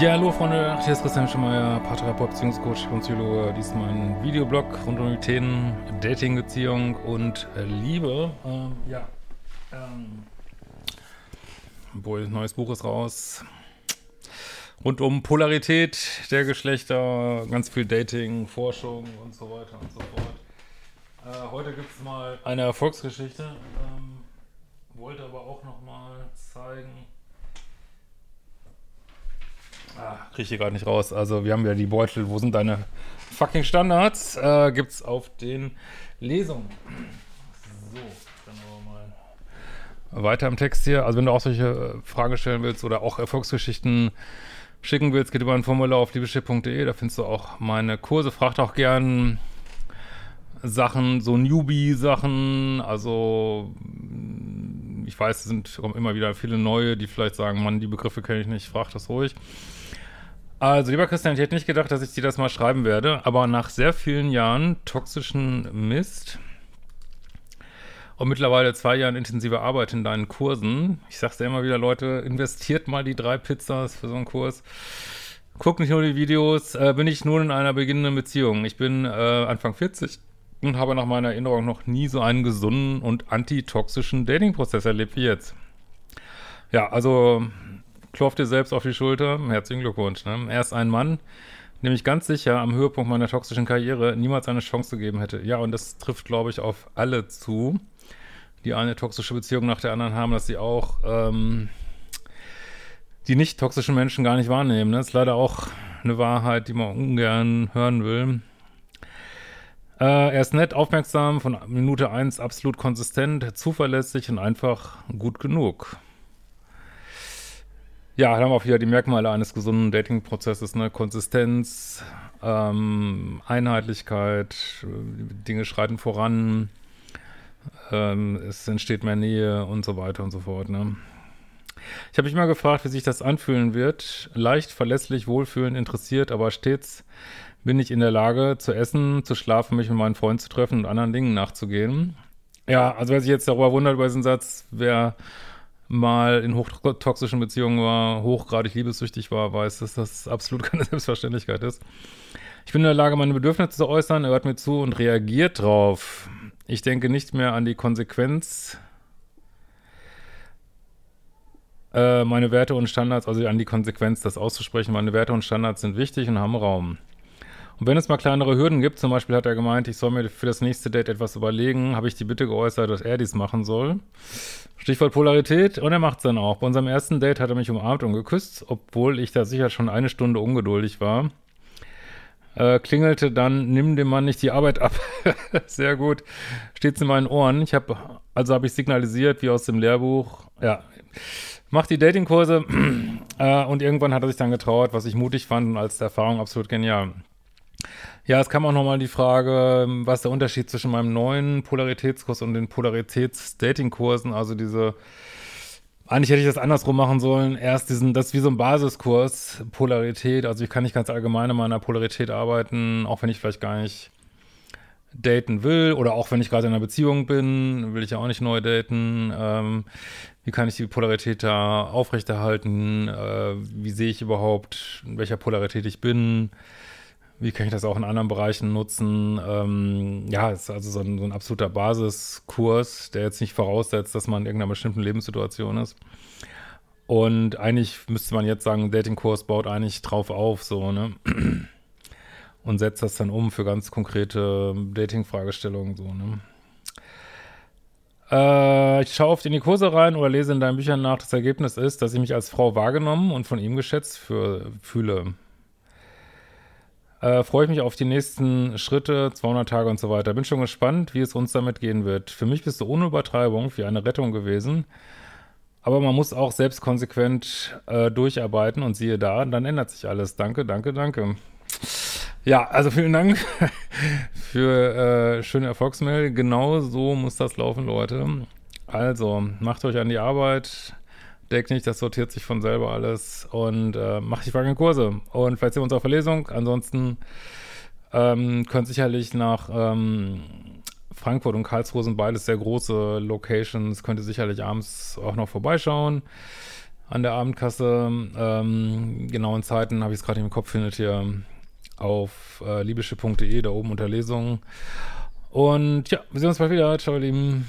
Ja, hallo Freunde, hier ist Christian Schemeier, Paartherapeut, Beziehungscoach und Psychologe. Dies ist mein Videoblog rund um die Themen Dating, Beziehung und äh, Liebe. Ähm, ja, ähm, obwohl, neues Buch ist raus. Rund um Polarität der Geschlechter, ganz viel Dating, Forschung und so weiter und so fort. Äh, heute gibt es mal eine Erfolgsgeschichte. Ähm, wollte aber auch noch mal zeigen Ah, kriege ich hier gerade nicht raus. Also wir haben ja die Beutel, wo sind deine fucking Standards? Äh, gibt's auf den Lesungen. So, dann aber mal weiter im Text hier. Also wenn du auch solche äh, Fragen stellen willst oder auch Erfolgsgeschichten schicken willst, geht über ein Formular auf liebeschiff.de, da findest du auch meine Kurse. Fragt auch gern Sachen, so Newbie-Sachen, also ich weiß, es sind immer wieder viele neue, die vielleicht sagen, Mann, die Begriffe kenne ich nicht, frag das ruhig. Also, lieber Christian, ich hätte nicht gedacht, dass ich dir das mal schreiben werde, aber nach sehr vielen Jahren toxischen Mist und mittlerweile zwei Jahren intensiver Arbeit in deinen Kursen, ich sag's dir immer wieder, Leute, investiert mal die drei Pizzas für so einen Kurs. Guck nicht nur die Videos, äh, bin ich nun in einer beginnenden Beziehung. Ich bin äh, Anfang 40 und habe nach meiner Erinnerung noch nie so einen gesunden und antitoxischen Dating-Prozess erlebt wie jetzt. Ja, also klopft dir selbst auf die Schulter. Herzlichen Glückwunsch. Ne? Er ist ein Mann, dem ich ganz sicher am Höhepunkt meiner toxischen Karriere niemals eine Chance gegeben hätte. Ja, und das trifft, glaube ich, auf alle zu, die eine toxische Beziehung nach der anderen haben, dass sie auch ähm, die nicht toxischen Menschen gar nicht wahrnehmen. Ne? Das ist leider auch eine Wahrheit, die man ungern hören will. Äh, er ist nett, aufmerksam, von Minute 1 absolut konsistent, zuverlässig und einfach gut genug. Ja, dann haben wir auch wieder die Merkmale eines gesunden Dating-Prozesses, ne? Konsistenz, ähm, Einheitlichkeit, Dinge schreiten voran, ähm, es entsteht mehr Nähe und so weiter und so fort, ne? Ich habe mich mal gefragt, wie sich das anfühlen wird. Leicht, verlässlich, wohlfühlend, interessiert, aber stets bin ich in der Lage zu essen, zu schlafen, mich mit meinen Freunden zu treffen und anderen Dingen nachzugehen. Ja, also wer sich jetzt darüber wundert über diesen Satz, wer mal in hochtoxischen Beziehungen war, hochgradig liebessüchtig war, weiß, dass das absolut keine Selbstverständlichkeit ist. Ich bin in der Lage, meine Bedürfnisse zu äußern, er hört mir zu und reagiert drauf. Ich denke nicht mehr an die Konsequenz, äh, meine Werte und Standards, also an die Konsequenz, das auszusprechen. Meine Werte und Standards sind wichtig und haben Raum. Und wenn es mal kleinere Hürden gibt, zum Beispiel hat er gemeint, ich soll mir für das nächste Date etwas überlegen, habe ich die Bitte geäußert, dass er dies machen soll. Stichwort Polarität und er macht es dann auch. Bei unserem ersten Date hat er mich umarmt und geküsst, obwohl ich da sicher schon eine Stunde ungeduldig war. Äh, klingelte dann, nimm dem Mann nicht die Arbeit ab. Sehr gut. Steht's in meinen Ohren. Ich habe, also habe ich signalisiert, wie aus dem Lehrbuch, ja, mach die Datingkurse äh, und irgendwann hat er sich dann getraut, was ich mutig fand und als Erfahrung absolut genial. Ja, es kam auch nochmal die Frage, was der Unterschied zwischen meinem neuen Polaritätskurs und den Polaritäts-Dating-Kursen, also diese, eigentlich hätte ich das andersrum machen sollen, erst diesen, das ist wie so ein Basiskurs, Polarität, also ich kann nicht ganz allgemein in meiner Polarität arbeiten, auch wenn ich vielleicht gar nicht daten will oder auch wenn ich gerade in einer Beziehung bin, will ich ja auch nicht neu daten. Ähm, wie kann ich die Polarität da aufrechterhalten? Äh, wie sehe ich überhaupt, in welcher Polarität ich bin? Wie kann ich das auch in anderen Bereichen nutzen? Ähm, ja, ist also so ein, so ein, absoluter Basiskurs, der jetzt nicht voraussetzt, dass man in irgendeiner bestimmten Lebenssituation ist. Und eigentlich müsste man jetzt sagen, Datingkurs baut eigentlich drauf auf, so, ne? Und setzt das dann um für ganz konkrete Dating-Fragestellungen, so, ne? Äh, ich schaue oft in die Kurse rein oder lese in deinen Büchern nach. Das Ergebnis ist, dass ich mich als Frau wahrgenommen und von ihm geschätzt für, fühle. Äh, freue ich mich auf die nächsten Schritte, 200 Tage und so weiter. Bin schon gespannt, wie es uns damit gehen wird. Für mich bist du ohne Übertreibung wie eine Rettung gewesen. Aber man muss auch selbst konsequent äh, durcharbeiten und siehe da, dann ändert sich alles. Danke, danke, danke. Ja, also vielen Dank für äh, schöne Erfolgsmail. Genau so muss das laufen, Leute. Also, macht euch an die Arbeit. Denkt nicht, das sortiert sich von selber alles und äh, macht die folgenden Kurse. Und vielleicht sehen wir uns auf Verlesung. Ansonsten ähm, könnt sicherlich nach ähm, Frankfurt und Karlsruhe sind beides sehr große Locations. Könnt ihr sicherlich abends auch noch vorbeischauen an der Abendkasse. Ähm, genauen Zeiten habe ich es gerade im Kopf, findet ihr auf äh, liebische.de, da oben unter Lesungen. Und ja, wir sehen uns bald wieder. Ciao, ihr Lieben.